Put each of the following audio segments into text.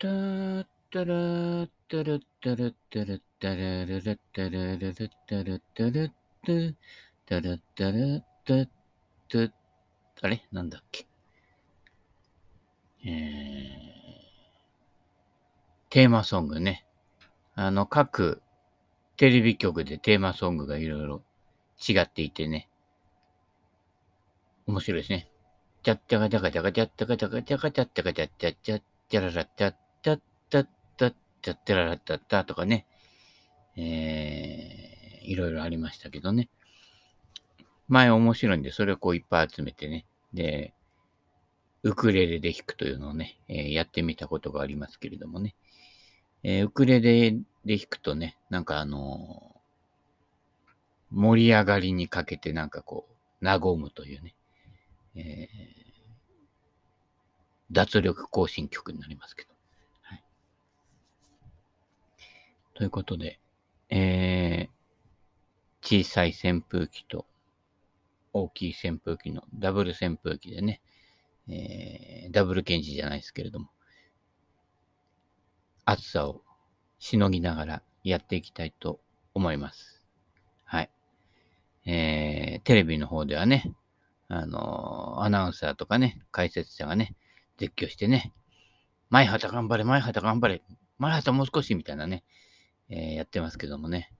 たったらったらったらったらったらららったらららったらったらったたらったらったったあれなんだっけえー、テーマソングね。あの、各テレビ局でテーマソングがいろいろ違っていてね。面白いですね。ちゃっちゃかちゃかちゃかちゃっちゃかちゃかちゃかちゃっちゃかちゃっちゃっちゃっちゃららちゃっちゃっちゃっちゃってらっちゃったとかね。えー、いろいろありましたけどね。前面白いんで、それをこういっぱい集めてね。で、ウクレレで弾くというのをね、えー、やってみたことがありますけれどもね。えー、ウクレレで弾くとね、なんかあのー、盛り上がりにかけてなんかこう、和むというね、えー、脱力行進曲になりますけど。はい、ということで、えー、小さい扇風機と大きい扇風機のダブル扇風機でね、えー、ダブルケンジじゃないですけれども、暑さをしのぎながらやっていきたいと思います。はい。えー、テレビの方ではね、あのー、アナウンサーとかね、解説者がね、絶叫してね、前畑頑張れ、前畑頑張れ、前畑もう少しみたいなね、えー、やってますけどもね、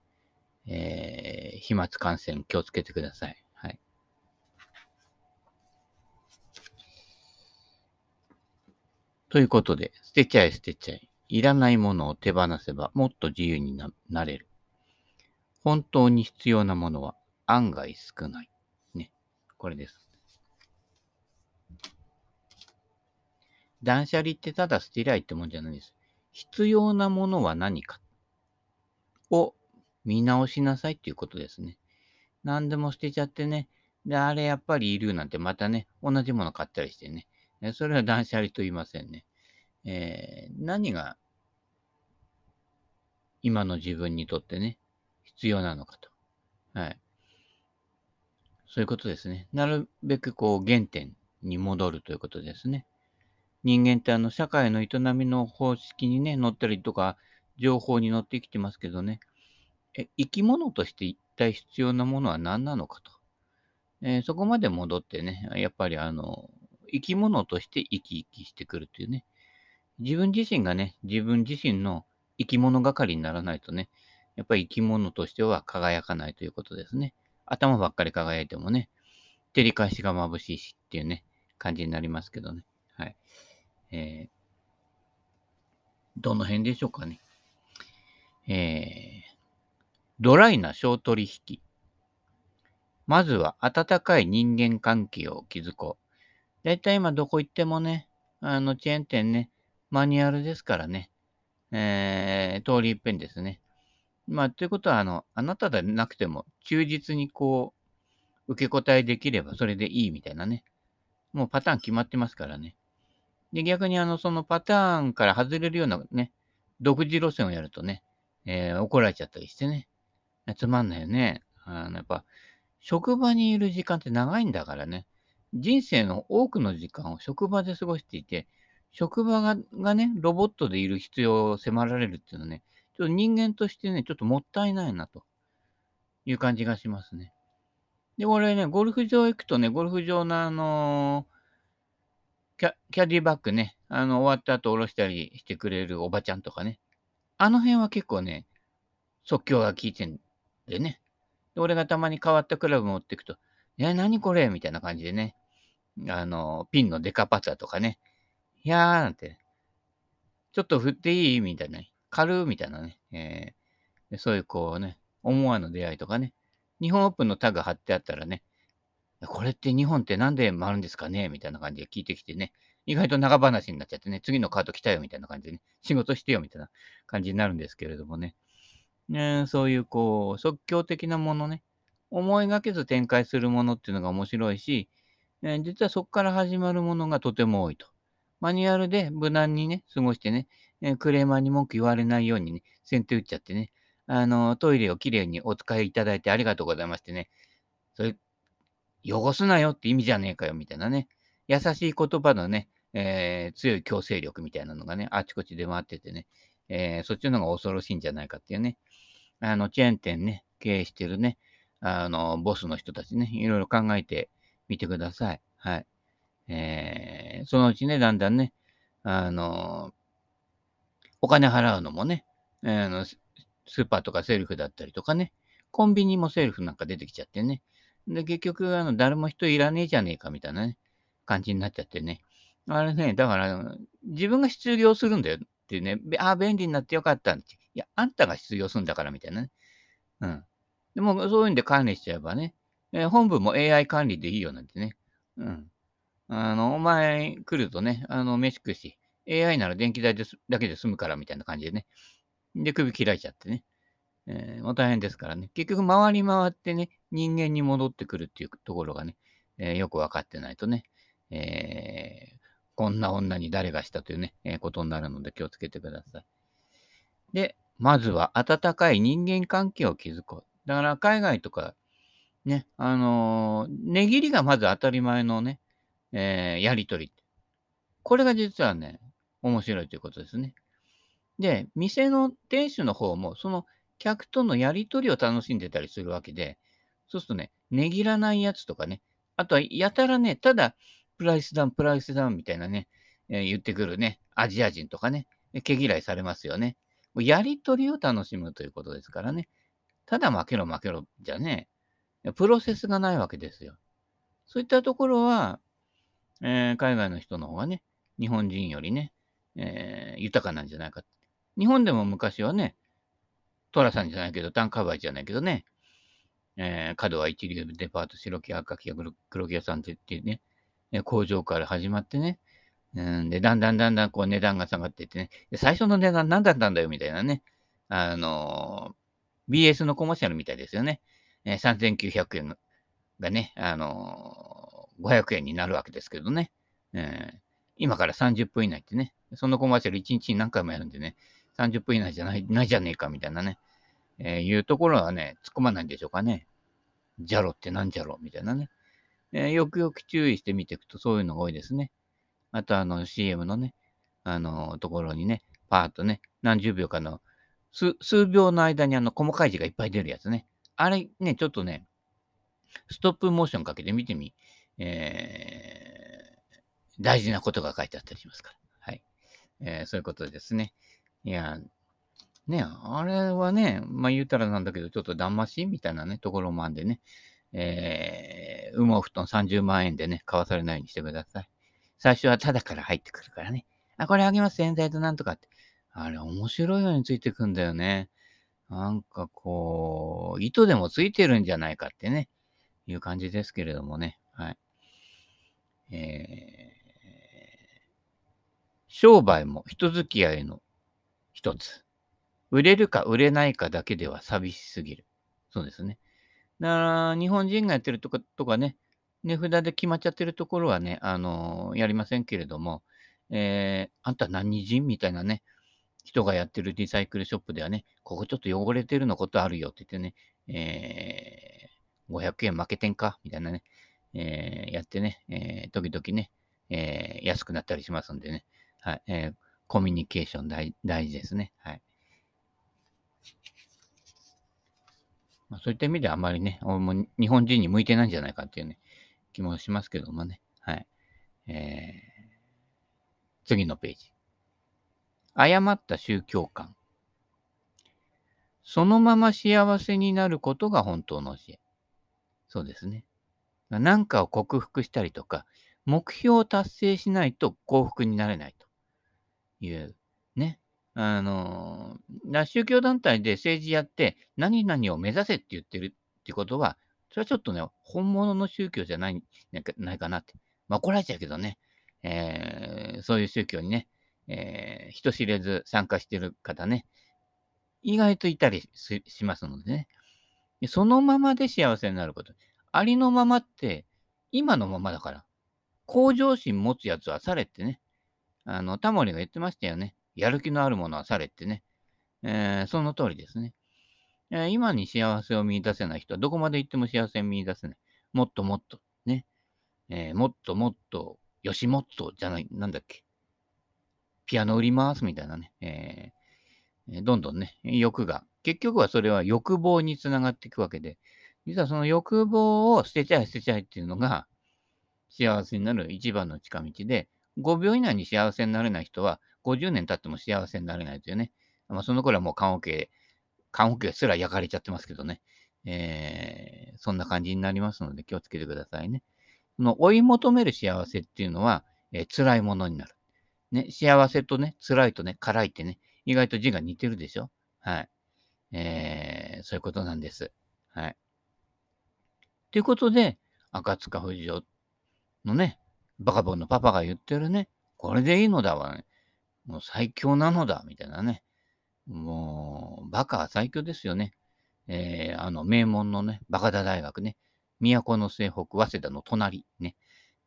えー、飛沫感染気をつけてください。はい。ということで、捨てちゃえ捨てちゃえ。いらないものを手放せばもっと自由になれる。本当に必要なものは案外少ない。ね。これです。断捨離ってただ捨てりゃいいってもんじゃないです。必要なものは何かを見直しなさいっていうことですね。何でも捨てちゃってね。で、あれやっぱりいるなんてまたね、同じもの買ったりしてね。それは断捨離と言いませんね。えー、何が今の自分にとってね、必要なのかと。はい。そういうことですね。なるべくこう原点に戻るということですね。人間ってあの社会の営みの方式にね、乗ったりとか、情報に乗ってきてますけどね、え生き物として一体必要なものは何なのかと。えー、そこまで戻ってね、やっぱりあの、生き物として生き生きしてくるというね、自分自身がね、自分自身の生き物係にならないとね、やっぱり生き物としては輝かないということですね。頭ばっかり輝いてもね、照り返しが眩しいしっていうね、感じになりますけどね。はい。えー、どの辺でしょうかね。えー、ドライな小取引。まずは温かい人間関係を築こう。だいたい今どこ行ってもね、あのチェーン店ね、マニュアルですからね。えー、通り一遍ですね。まあ、ということは、あの、あなたでなくても、忠実にこう、受け答えできればそれでいいみたいなね。もうパターン決まってますからね。で、逆にあの、そのパターンから外れるようなね、独自路線をやるとね、えー、怒られちゃったりしてね。つまんないよね。あの、やっぱ、職場にいる時間って長いんだからね。人生の多くの時間を職場で過ごしていて、職場ががね、ロボットでいる必要を迫られるっていうのはね、ちょっと人間としてね、ちょっともったいないなという感じがしますね。で、俺ね、ゴルフ場行くとね、ゴルフ場のあのー、キャキャディバッグね、あの、終わった後下ろしたりしてくれるおばちゃんとかね、あの辺は結構ね、即興が効いてんでね。で俺がたまに変わったクラブ持っていくと、いや、何これ？みたいな感じでね、あの、ピンのデカパターとかね、いやーなんて、ちょっと振っていい？みたいな、軽？みたいなね、えー、そういうこうね、思わぬ出会いとかね、日本オープンのタグ貼ってあったらね、これって日本ってなんで回るんですかね？みたいな感じで聞いてきてね、意外と長話になっちゃってね、次のカード来たよみたいな感じでね、仕事してよみたいな感じになるんですけれどもね、ねそういうこう、即興的なものね、思いがけず展開するものっていうのが面白いし、え、実はそこから始まるものがとても多いと。マニュアルで無難にね、過ごしてね、えー、クレーマーに文句言われないようにね、先手打っちゃってね、あの、トイレをきれいにお使いいただいてありがとうございましてね、それ、汚すなよって意味じゃねえかよ、みたいなね、優しい言葉のね、えー、強い強制力みたいなのがね、あちこち出回っててね、えー、そっちの方が恐ろしいんじゃないかっていうね、あの、チェーン店ね、経営してるね、あの、ボスの人たちね、いろいろ考えてみてください。はい。えー、そのうちね、だんだんね、あの、お金払うのもね、あのスーパーとかセルフだったりとかね、コンビニもセルフなんか出てきちゃってね。で、結局、あの、誰も人いらねえじゃねえかみたいなね、感じになっちゃってね。あれね、だから、自分が失業するんだよっていうね、ああ、便利になってよかったっていや、あんたが失業するんだからみたいなね。うん。でも、そういうんで管理しちゃえばね、えー、本部も AI 管理でいいよなんてね。うん。あの、お前来るとね、あの、飯食うし、AI なら電気代ですだけで済むからみたいな感じでね。で、首切られちゃってね。えー、もう大変ですからね。結局、回り回ってね、人間に戻ってくるっていうところがね、えー、よくわかってないとね、え、こんな女に誰がしたというね、えー、ことになるので気をつけてください。で、まずは温かい人間関係を築こう。だから海外とか、ね、あのー、値切りがまず当たり前のね、えー、やりとり。これが実はね、面白いということですね。で、店の店主の方も、その客とのやりとりを楽しんでたりするわけで、そうするとね、値切らないやつとかね、あとはやたらね、ただ、プライスダウン、プライスダウンみたいなね、えー、言ってくるね、アジア人とかね、毛嫌いされますよね。もうやりとりを楽しむということですからね。ただ負けろ負けろじゃねえ、プロセスがないわけですよ。そういったところは、えー、海外の人の方がね、日本人よりね、えー、豊かなんじゃないか。日本でも昔はね、トラさんじゃないけど、単価売じゃないけどね、えー、角は一流デパート、白木赤木黒木屋さんっていうね、工場から始まってね、うん、で、だんだんだんだんこう値段が下がっていってね、最初の値段何だったんだよみたいなね、あのー、BS のコマーシャルみたいですよね。えー、3900円がね、あのー、500円になるわけですけどね、えー、今から30分以内ってね、そのコマーシャル1日に何回もやるんでね、30分以内じゃない、ないじゃねえかみたいなね、えー、いうところはね、突っ込まないんでしょうかね。ジャロってなんじゃろみたいなね。え、よくよく注意してみていくとそういうのが多いですね。あとあの CM のね、あのところにね、パーッとね、何十秒かの、数数秒の間にあの細かい字がいっぱい出るやつね。あれね、ちょっとね、ストップモーションかけて見てみ、えー、大事なことが書いてあったりしますから。はい。えー、そういうことですね。いや、ね、あれはね、まあ言うたらなんだけど、ちょっと騙しみたいなね、ところもあんでね、えー、羽毛布団30万円でね、買わされないようにしてください。最初はタダから入ってくるからね。あ、これあげます、洗剤となんとかって。あれ、面白いようについてくんだよね。なんかこう、糸でもついてるんじゃないかってね、いう感じですけれどもね。はい。えー、商売も人付き合いの一つ。売れるか売れないかだけでは寂しすぎる。そうですね。だから、日本人がやってるとかとかね、値札で決まっちゃってるところはね、あの、やりませんけれども、えー、あんた何人みたいなね、人がやってるリサイクルショップではね、ここちょっと汚れてるのことあるよって言ってね、えー、500円負けてんかみたいなね、えー、やってね、えー、時々ね、えー、安くなったりしますんでね、はい、えー、コミュニケーション大大事ですね。はい。まあ、そういった意味ではあまりね、も日本人に向いてないんじゃないかっていうね、気もしますけどもね。はい。えー、次のページ。誤った宗教観。そのまま幸せになることが本当の教え。そうですね。何かを克服したりとか、目標を達成しないと幸福になれないという、ね。あの、宗教団体で政治やって何々を目指せって言ってるってことは、それはちょっとね、本物の宗教じゃないないかなって。まあ怒られちゃうけどね、えー、そういう宗教にね、えー、人知れず参加してる方ね、意外といたりしますのでね。そのままで幸せになること。ありのままって、今のままだから。向上心持つやつはされってね。あの、タモリが言ってましたよね。やる気のあるものはされってね。えー、その通りですね。えー、今に幸せを見出せない人はどこまで行っても幸せを見出せない。もっともっとね。えー、もっともっと吉本じゃない、なんだっけ。ピアノ売りますみたいなね。えー、どんどんね、欲が、結局はそれは欲望につながっていくわけで、実はその欲望を捨てちゃえ捨てちゃえっていうのが、幸せになる一番の近道で、5秒以内に幸せになれない人は、50年経っても幸せになれないというね。まあ、その頃はもう棺桶、棺桶すら焼かれちゃってますけどね。えー、そんな感じになりますので気をつけてくださいね。その追い求める幸せっていうのは、えー、辛いものになる。ね、幸せとね、辛いとね、辛いってね、意外と字が似てるでしょ？はい。えー、そういうことなんです。はい。ということで、赤塚不二夫のね、バカボンのパパが言ってるね、これでいいのだわね。もう最強なのだ、みたいなね。もう、バカは最強ですよね。えー、あの、名門のね、バカダ大学ね、都の西北、早稲田の隣ね、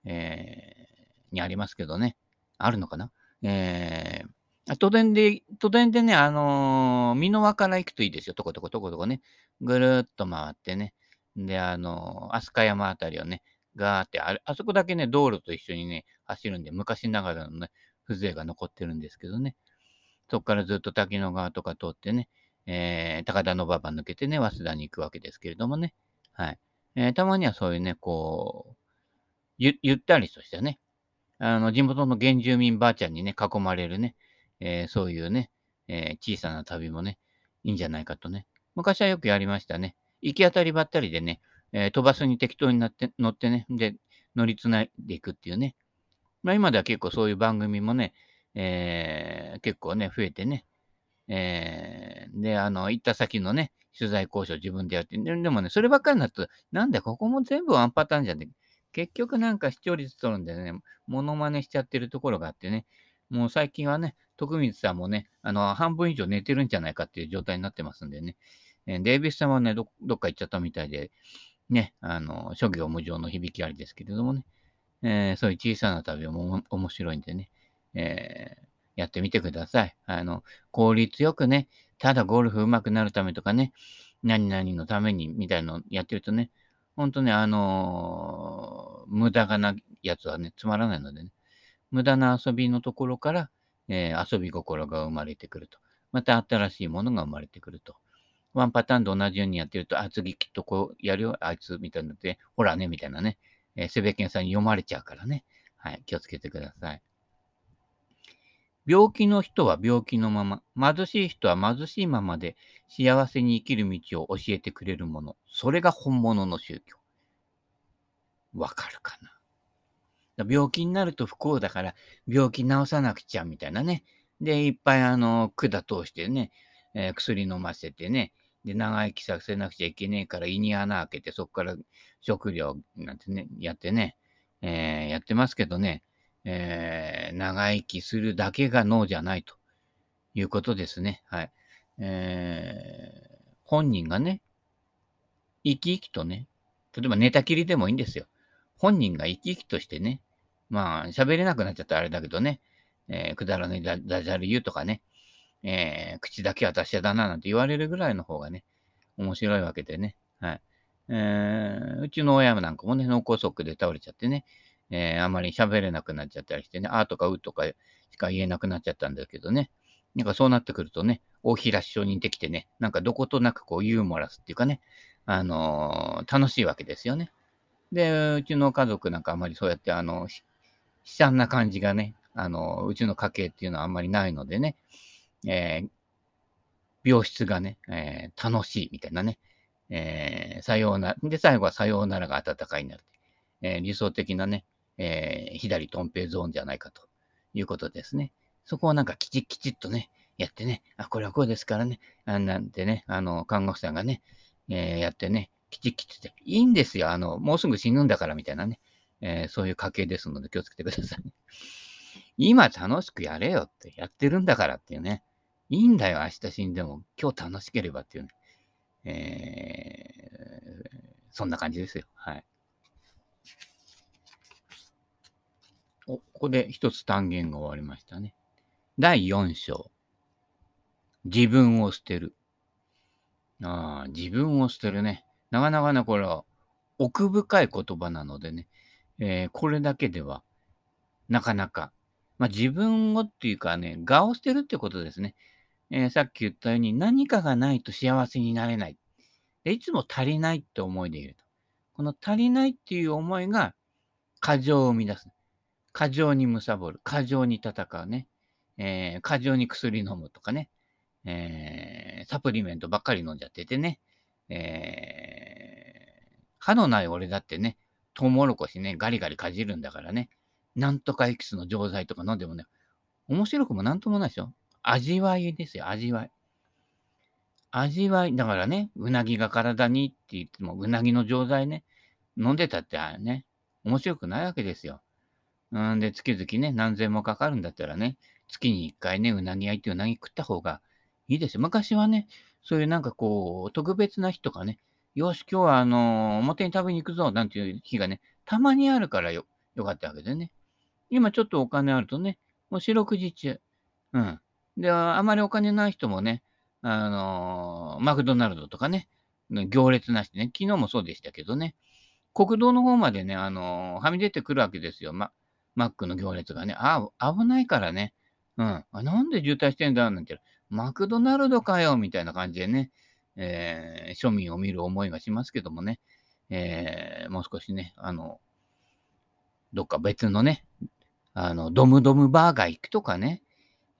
えー、にありますけどね、あるのかな？えー、都電で、都電でね、あのー、美濃輪から行くといいですよ。とことことことこね。ぐるーっと回ってね。で、あのー、飛鳥山あたりをね、ガーってあ、あそこだけね、道路と一緒にね、走るんで、昔ながらのね、風情が残ってるんですけどね。そこからずっと滝野川とか通ってね、えー、高田馬場抜けてね、早稲田に行くわけですけれどもね。はい。えー、たまにはそういうね、こう、ゆ、ゆったりとしたね、あの、地元の原住民ばあちゃんにね、囲まれるね、えー、そういうね、え小さな旅もね、いいんじゃないかとね。昔はよくやりましたね。行き当たりばったりでね、えー、飛ばすに適当になって乗ってね、で、乗りつないでいくっていうね。まあ今では結構そういう番組もね、えー、結構ね、増えてね、えー、で、あの、行った先のね、取材交渉自分でやって、でもね、そればっかりになると、なんでここも全部ワンパターンじゃね結局なんか視聴率取るんでね、モノマネしちゃってるところがあってね、もう最近はね、徳光さんもね、あの、半分以上寝てるんじゃないかっていう状態になってますんでね、えー、デイビスさんはねど、どっか行っちゃったみたいで、ね、あの、諸行無常の響きありですけれどもね、えー、そういう小さな旅も面白いんでね、えー、やってみてください。あの、効率よくね、ただゴルフ上手くなるためとかね、何々のためにみたいなのやってるとね、ほんとね、あのー、無駄がなやつはね、つまらないのでね、無駄な遊びのところから、えー、遊び心が生まれてくると。また新しいものが生まれてくると。ワンパターンと同じようにやってると、あ、次きっとこうやるよ、あいつ、みたいになので、ほらね、みたいなね、えー、セベケンさんに読まれちゃうからね。はい、気をつけてください。病気の人は病気のまま、貧しい人は貧しいままで幸せに生きる道を教えてくれるもの。それが本物の宗教。わかるかな？病気になると不幸だから病気治さなくちゃみたいなね。で、いっぱいあの管通してね、えー、薬飲ませてね、で、長生きさせなくちゃいけねえから胃に穴開けて、そこから食料なんてね、やってね、えー、やってますけどね、えー、長生きするだけが脳じゃないということですね。はい。えー、本人がね、生き生きとね、例えば寝たきりでもいいんですよ。本人が生き生きとしてね、まあ、喋れなくなっちゃったらあれだけどね、えー、くだらないダジャレ言うとかね、えー、口だけは達者だななんて言われるぐらいの方がね、面白いわけでね。はい。えー、うちの親なんかもね、脳梗塞で倒れちゃってね、えー、あまり喋れなくなっちゃったりしてね、あーとかうとかしか言えなくなっちゃったんだけどね。なんかそうなってくるとね、大平師匠にできてね、なんかどことなくこうユーモラスっていうかね、あのー、楽しいわけですよね。で、うちの家族なんかあまりそうやってあの、悲惨な感じがね、あの、うちの家系っていうのはあんまりないのでね、えー、病室がね、えー、楽しいみたいなね、えー、さようなら、で、最後はさようならが温かいになる。えー、理想的なね、えー、左トンペイゾーンじゃないかということですね。そこをなんかきちきちっとね、やってね、あ、これはこうですからね、あなんてね、あの、看護師さんがね、えー、やってね、きちっきちって、いいんですよ、あの、もうすぐ死ぬんだからみたいなね、えー、そういう家系ですので気をつけてください、今楽しくやれよってやってるんだからっていうね。いいんだよ、明日死んでも。今日楽しければっていうね。えー、そんな感じですよ。はい。お、ここで一つ単元が終わりましたね。第4章。自分を捨てる。ああ、自分を捨てるね。なかなかね、これは奥深い言葉なのでね、えー、これだけではなかなか。まあ、自分をっていうかね、我を捨てるってことですね。えー、さっき言ったように何かがないと幸せになれない。でいつも足りないって思いでいると。この足りないっていう思いが過剰を生み出す。過剰に貪る。過剰に戦うね。えー、過剰に薬飲むとかね。えー、サプリメントばっかり飲んじゃっててね。えー、歯のない俺だってね、トウモロコシね、ガリガリかじるんだからね。なんとかエキスの錠剤とか飲んでもね、面白くもなんともないでしょ。味わいですよ、味わい。味わい。だからね、うなぎが体にって言っても、うなぎの錠剤ね、飲んでたってあれね、面白くないわけですよ。うんで、月々ね、何千もかかるんだったらね、月に一回ね、うなぎ焼いてうなぎ食った方がいいですよ。昔はね、そういうなんかこう、特別な日とかね、よし、今日はあのー、表に食べに行くぞ、なんていう日がね、たまにあるからよ、よかったわけでね。今ちょっとお金あるとね、もう四六時中。うん。で、あまりお金ない人もね、あのー、マクドナルドとかね、行列なしでね、昨日もそうでしたけどね、国道の方までね、あのー、はみ出てくるわけですよ。ま、マックの行列がね。あ、危ないからね。うん。あなんで渋滞してんだなんて。マクドナルドかよみたいな感じでね、えー、庶民を見る思いがしますけどもね、え、もう少しね、あの、どっか別のね、あの、ドムドムバーガー行くとかね、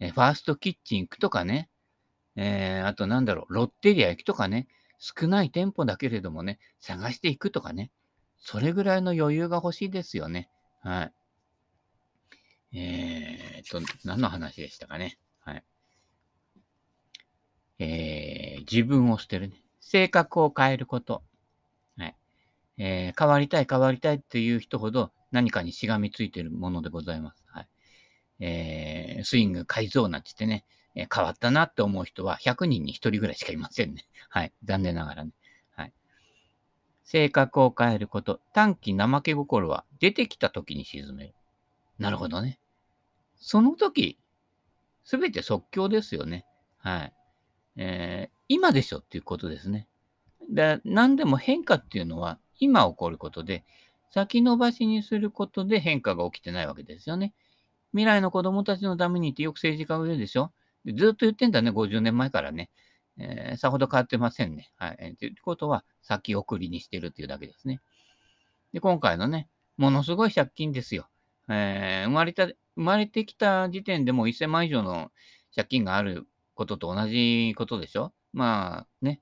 えファーストキッチン行くとかね、えー、あとなんだろう、ロッテリア行くとかね、少ない店舗だけれどもね、探していくとかね、それぐらいの余裕が欲しいですよね。はい。えーと、何の話でしたかね。はい。えー、自分を捨てるね。性格を変えること。はい。えー、変わりたい変わりたいっていう人ほど何かにしがみついてるものでございます。えー、スイング改造なんて言ってね、え、変わったなって思う人は100人に1人ぐらいしかいませんね。はい。残念ながらね。はい。性格を変えること。短期怠け心は出てきた時に沈める。なるほどね。その時、すべて即興ですよね。はい。えー、今でしょっていうことですね。で、何でも変化っていうのは今起こることで、先延ばしにすることで変化が起きてないわけですよね。未来の子供たちのためにってよく政治家が言うでしょでずっと言ってんだね、50年前からね。えー、さほど変わってませんね。はい。ということは、先送りにしてるっていうだけですね。で、今回のね、ものすごい借金ですよ。えー、生まれた、生まれてきた時点でも1000万以上の借金があることと同じことでしょまあね、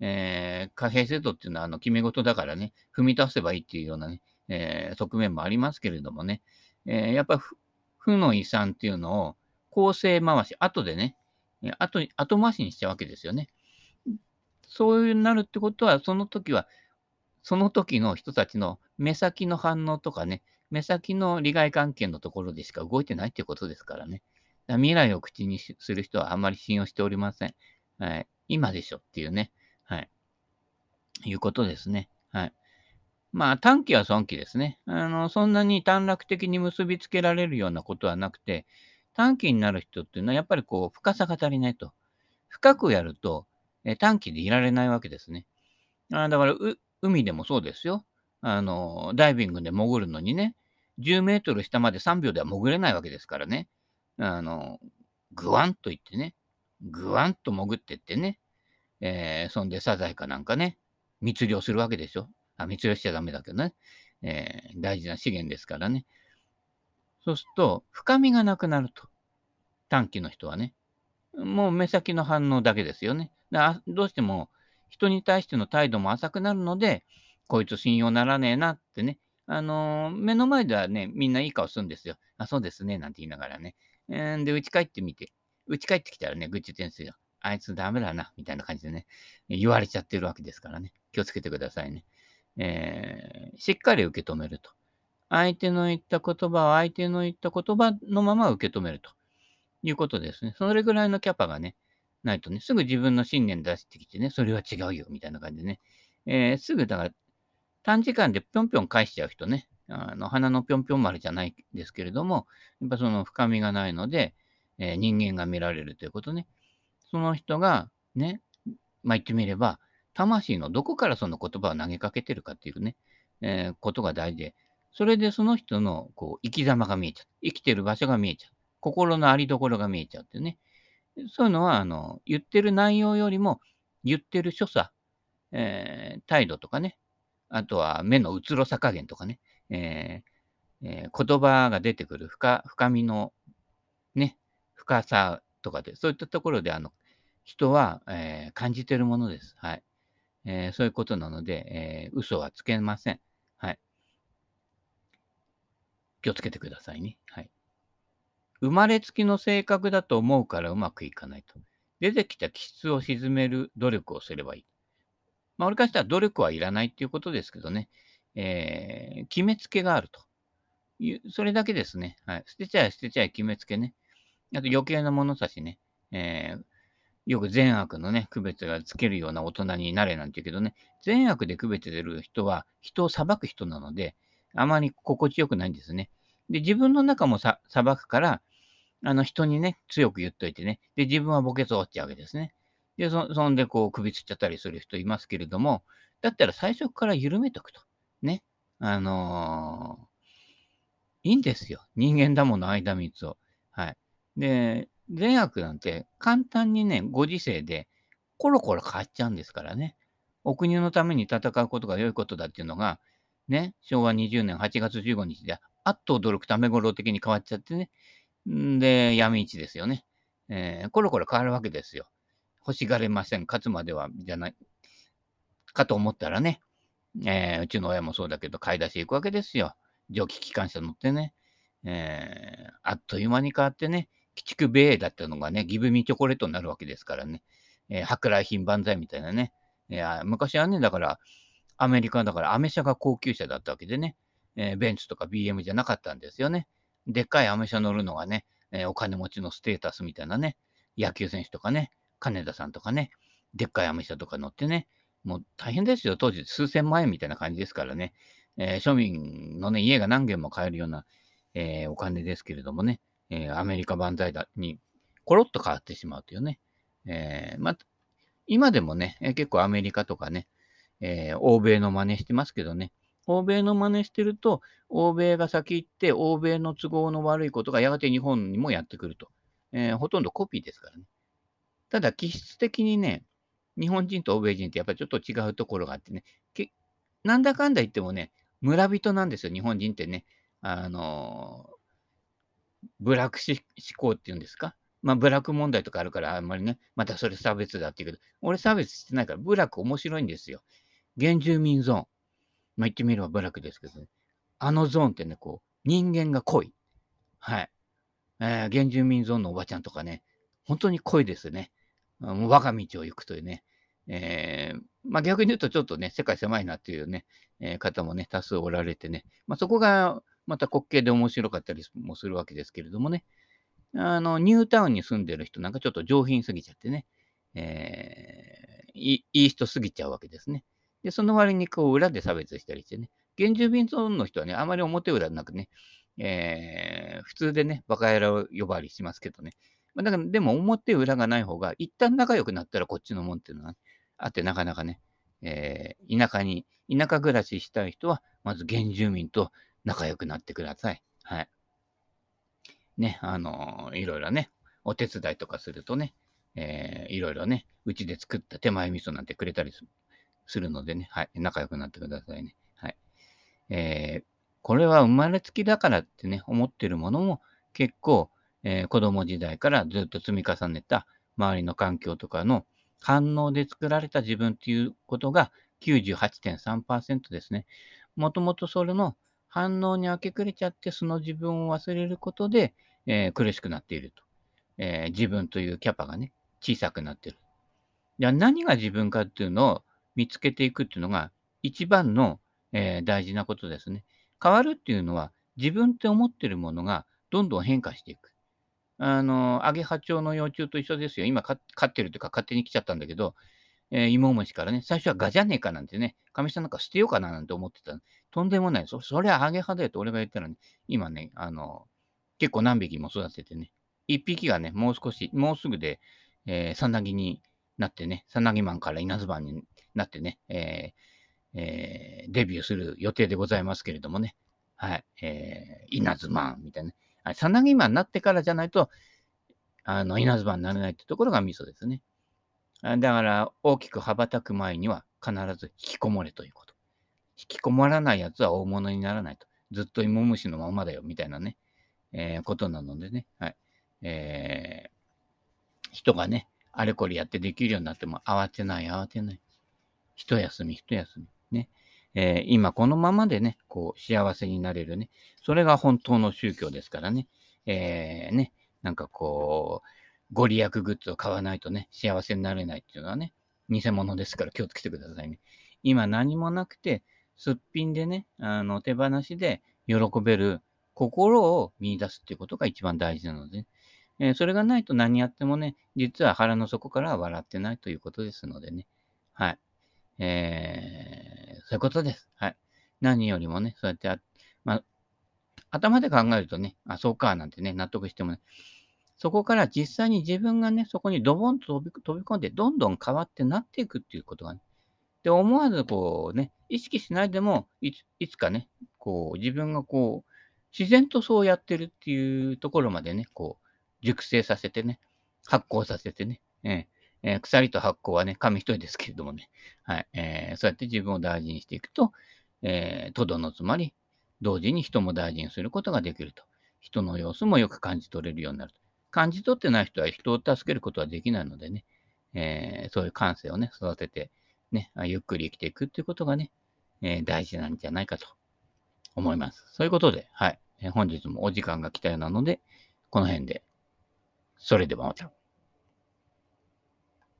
えー、貨幣制度っていうのはあの決め事だからね、踏み出せばいいっていうようなね、えー、側面もありますけれどもね、えー、やっぱ負の遺産っていうのを構成回し、後でね、後後回しにしちゃうわけですよね。そういうなるってことは、その時は、その時の人たちの目先の反応とかね、目先の利害関係のところでしか動いてないっていうことですからね。ら未来を口にする人はあんまり信用しておりません。はい。今でしょっていうね。はい。いうことですね。まあ、短期は損期ですね。あの、そんなに短絡的に結びつけられるようなことはなくて、短期になる人っていうのはやっぱりこう、深さが足りないと。深くやると、え短期でいられないわけですね。あだから海でもそうですよ。あの、ダイビングで潜るのにね、10メートル下まで3秒では潜れないわけですからね。あの、ぐわんと言ってね、ぐわんと潜ってってね、えー、そんでサザエかなんかね、密漁するわけでしょ。あ、密漁しちゃダメだけどね。えー、大事な資源ですからね。そうすると、深みがなくなると。短期の人はね。もう目先の反応だけですよね。だどうしても人に対しての態度も浅くなるので、こいつ信用ならねえなってね。あのー、目の前ではね、みんないい顔するんですよ。あ、そうですね、なんて言いながらね。えー、で、家帰ってみて、家帰ってきたらね、愚痴点数よ。あいつダメだな、みたいな感じでね、言われちゃってるわけですからね。気をつけてくださいね。えー、しっかり受け止めると。相手の言った言葉を相手の言った言葉のまま受け止めるということですね。それぐらいのキャパがね、ないとね、すぐ自分の信念出してきてね、それは違うよ、みたいな感じでね。えー、すぐ、だから、短時間でぴょんぴょん返しちゃう人ね、あの、花のぴょんぴょん丸じゃないですけれども、やっぱその深みがないので、えー、人間が見られるということね。その人が、ね、まあ、言ってみれば、魂のどこからその言葉を投げかけてるかっていうね、えー、ことが大事で、それでその人のこう生き様が見えちゃう。生きてる場所が見えちゃう。心のありどころが見えちゃうっていうね。そういうのは、あの、言ってる内容よりも、言ってる所作、えー、態度とかね、あとは目のうつろさ加減とかね、えーえー、言葉が出てくる深深みのね、深さとかで、そういったところで、あの、人は、えー、感じてるものです。はい。えー、そういうことなので、えー、嘘はつけません。はい。気をつけてくださいね。はい。生まれつきの性格だと思うからうまくいかないと。出てきた気質を沈める努力をすればいい。まあ、俺からしたら努力はいらないっていうことですけどね、えー、決めつけがあると、それだけですね。はい。捨てちゃえ、捨てちゃえ、決めつけね。あと余計な物差しね。えー、よく善悪のね、区別がつけるような大人になれなんて言うけどね、善悪で区別てる人は人を裁く人なので、あまり心地よくないんですね。で、自分の中もさ裁くから、あの人にね、強く言っといてね、で、自分は墓穴を折っちゃうわけですね。で、そそんでこう首つっちゃったりする人いますけれども、だったら最初から緩めとくと。ね。あのー、いいんですよ。人間だもの、間三つを。はい。で、善悪なんて簡単にね、ご時世でコロコロ変わっちゃうんですからね。お国のために戦うことが良いことだっていうのが、ね、昭和20年8月15日であっと驚くためごろ的に変わっちゃってね。んで、闇市ですよね。えー、コロコロ変わるわけですよ。欲しがれません。勝つまでは、じゃない、かと思ったらね、えー、うちの親もそうだけど、買い出し行くわけですよ。蒸気機関車乗ってね。えー、あっという間に変わってね、鬼畜米だったのがね、ギブミチョコレートになるわけですからね。えー、舶来品万歳みたいなね。えー、昔はね、だから、アメリカだからアメ車が高級車だったわけでね、えー、ベンツとか BM じゃなかったんですよね。でっかいアメ車乗るのがね、えー、お金持ちのステータスみたいなね、野球選手とかね、金田さんとかね、でっかいアメ車とか乗ってね、もう大変ですよ、当時数千万円みたいな感じですからね、えー、庶民のね、家が何軒も買えるような、え、お金ですけれどもね、えー、アメリカ万歳だにコロッと変わってしまうというね、えー、ま今でもね、結構アメリカとかね、え欧米の真似してますけどね、欧米の真似してると、欧米が先行って、欧米の都合の悪いことがやがて日本にもやってくると。えー、ほとんどコピーですからね。ただ、気質的にね、日本人と欧米人ってやっぱりちょっと違うところがあってね、けなんだかんだ言ってもね、村人なんですよ、日本人ってね。あのー、ブラック思考っていうんですか？まあ、ブラック問題とかあるから、あんまりね、またそれ差別だって言うけど、俺差別してないから、ブラック面白いんですよ。原住民ゾーン。まあ、言ってみればブラックですけどね。あのゾーンってね、こう、人間が濃い。はい。えー、原住民ゾーンのおばちゃんとかね、本当に濃いですね。もう我が道を行くというね。えー、まあ逆に言うとちょっとね、世界狭いなっていうね、えー、方もね、多数おられてね、まあそこがまた滑稽で面白かったりもするわけですけれどもね、あの、ニュータウンに住んでる人なんかちょっと上品すぎちゃってね、えー、いい人すぎちゃうわけですね。で、その割にこう裏で差別したりしてね、原住民ゾーンの人はね、あまり表裏なくね、えー、普通でね、バカ野郎呼ばわりしますけどね。まあ、だから、でも表裏がない方が、一旦仲良くなったらこっちのもんっていうのは、あって、なかなかね、えー、田舎に、田舎暮らししたい人は、まず原住民と仲良くなってください。はい。ね、あのー、いろいろね、お手伝いとかするとね、えー、いろいろね、うちで作った手前味噌なんてくれたりするのでね、はい、仲良くなってくださいね。はい。えー、これは生まれつきだからってね、思ってるものも結構、えー、子供時代からずっと積み重ねた周りの環境とかの反応で作られた自分っていうことが98.3%ですね。もともとそれの反応に明け暮れちゃって、その自分を忘れることで、えー、苦しくなっていると。えー、自分というキャパがね、小さくなってる。じゃあ何が自分かっていうのを見つけていくっていうのが一番の、えー、大事なことですね。変わるっていうのは自分って思ってるものがどんどん変化していく。あの、アゲハチョウの幼虫と一緒ですよ。今飼ってるというか勝手に来ちゃったんだけど、えー、芋虫からね、最初はガじゃねえかなんてね、神さんなんか捨てようかななんて思ってた。とんでもない。そそれはアゲハだよと俺が言ったらね、今ね、あの、結構何匹も育ててね、一匹がね、もう少し、もうすぐで、えー、さなぎになってね、さなぎマンから稲妻になってね、えーえー、デビューする予定でございますけれどもね、はい、えー、稲妻みたいな、ね。はい、さなぎマンになってからじゃないと、あの、稲妻になれないってところがミソですね。だから、大きく羽ばたく前には必ず引きこもれということ。引きこもらないやつは大物にならないと。ずっと芋虫のままだよ、みたいなね、えー、ことなのでね。はい。えー、人がね、あれこれやってできるようになっても慌てない、慌てない。一休み、一休み。ね。えー、今このままでね、こう、幸せになれるね。それが本当の宗教ですからね。えー、ね、なんかこう、ご利益グッズを買わないとね、幸せになれないっていうのはね、偽物ですから気をつけてくださいね。今何もなくて、すっぴんでね、あの、手放しで喜べる心を見出すっていうことが一番大事なので、ね、えー、それがないと何やってもね、実は腹の底からは笑ってないということですのでね。はい。えー、そういうことです。はい。何よりもね、そうやって、まあ、頭で考えるとね、あ、そうか、なんてね、納得してもね、そこから実際に自分がね、そこにドボンと飛び込んで、どんどん変わってなっていくっていうことがね。で、思わずこうね、意識しないでもいつ、いつかね、こう、自分がこう、自然とそうやってるっていうところまでね、こう、熟成させてね、発酵させてね、えーえー、鎖と発酵はね、紙一重ですけれどもね、はい、えー、そうやって自分を大事にしていくと、えー、とどのつまり、同時に人も大事にすることができると。人の様子もよく感じ取れるようになる。感じ取ってない人は人を助けることはできないのでね、えー、そういう感性をね、育てて、ね、ゆっくり生きていくっていうことがね、えー、大事なんじゃないかと思います。そういうことで、はい。本日もお時間が来たようなので、この辺で。それではまた。